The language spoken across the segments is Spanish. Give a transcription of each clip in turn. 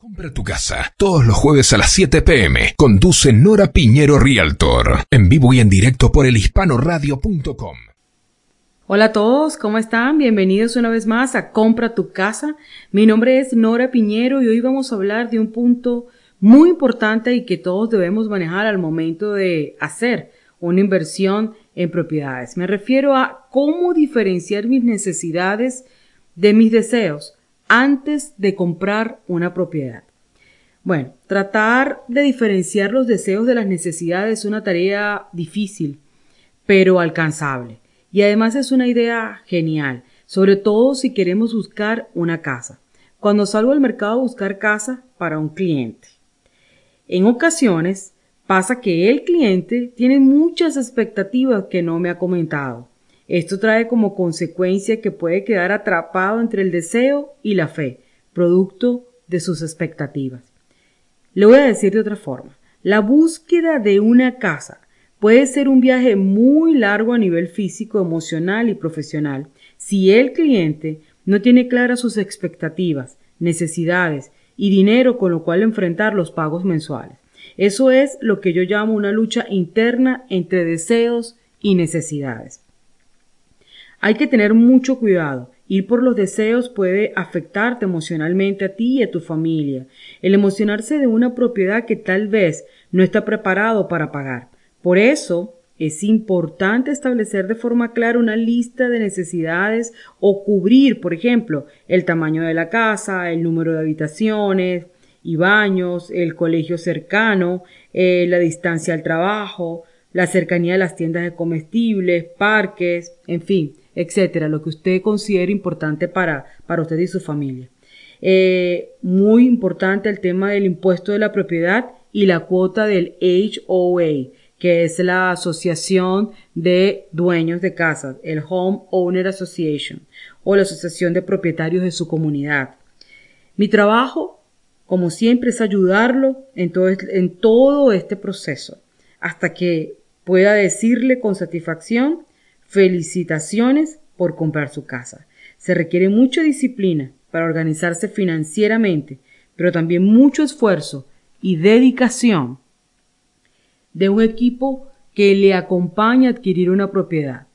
Compra tu casa todos los jueves a las 7 pm. Conduce Nora Piñero Realtor. En vivo y en directo por elhispanoradio.com. Hola a todos, ¿cómo están? Bienvenidos una vez más a Compra tu casa. Mi nombre es Nora Piñero y hoy vamos a hablar de un punto muy importante y que todos debemos manejar al momento de hacer una inversión en propiedades. Me refiero a cómo diferenciar mis necesidades de mis deseos antes de comprar una propiedad. Bueno, tratar de diferenciar los deseos de las necesidades es una tarea difícil, pero alcanzable. Y además es una idea genial, sobre todo si queremos buscar una casa. Cuando salgo al mercado a buscar casa para un cliente. En ocasiones pasa que el cliente tiene muchas expectativas que no me ha comentado esto trae como consecuencia que puede quedar atrapado entre el deseo y la fe, producto de sus expectativas. Le voy a decir de otra forma. La búsqueda de una casa puede ser un viaje muy largo a nivel físico, emocional y profesional si el cliente no tiene claras sus expectativas, necesidades y dinero con lo cual enfrentar los pagos mensuales. Eso es lo que yo llamo una lucha interna entre deseos y necesidades. Hay que tener mucho cuidado. Ir por los deseos puede afectarte emocionalmente a ti y a tu familia. El emocionarse de una propiedad que tal vez no está preparado para pagar. Por eso es importante establecer de forma clara una lista de necesidades o cubrir, por ejemplo, el tamaño de la casa, el número de habitaciones y baños, el colegio cercano, eh, la distancia al trabajo, la cercanía de las tiendas de comestibles, parques, en fin etcétera, lo que usted considere importante para, para usted y su familia. Eh, muy importante el tema del impuesto de la propiedad y la cuota del HOA, que es la Asociación de Dueños de Casas, el Home Owner Association, o la Asociación de Propietarios de su comunidad. Mi trabajo, como siempre, es ayudarlo en todo, en todo este proceso, hasta que pueda decirle con satisfacción Felicitaciones por comprar su casa. Se requiere mucha disciplina para organizarse financieramente, pero también mucho esfuerzo y dedicación de un equipo que le acompaña a adquirir una propiedad.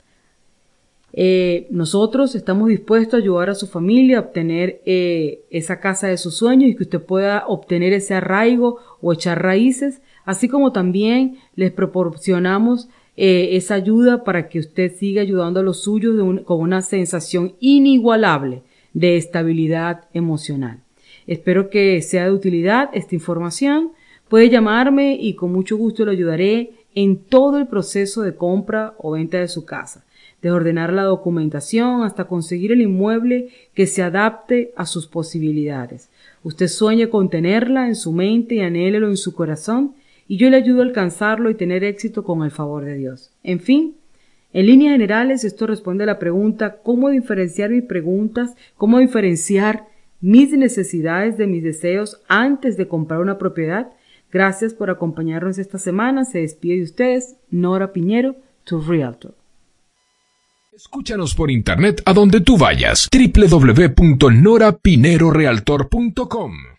Eh, nosotros estamos dispuestos a ayudar a su familia a obtener eh, esa casa de sus sueños y que usted pueda obtener ese arraigo o echar raíces, así como también les proporcionamos eh, esa ayuda para que usted siga ayudando a los suyos con una sensación inigualable de estabilidad emocional. Espero que sea de utilidad esta información. Puede llamarme y con mucho gusto le ayudaré en todo el proceso de compra o venta de su casa, de ordenar la documentación hasta conseguir el inmueble que se adapte a sus posibilidades. Usted sueña con tenerla en su mente y anhélelo en su corazón y yo le ayudo a alcanzarlo y tener éxito con el favor de Dios. En fin, en líneas generales esto responde a la pregunta ¿cómo diferenciar mis preguntas? ¿Cómo diferenciar mis necesidades de mis deseos antes de comprar una propiedad? Gracias por acompañarnos esta semana. Se despide de ustedes Nora Piñero, tu Realtor. Escúchanos por internet a donde tú vayas. www.norapinerorealtor.com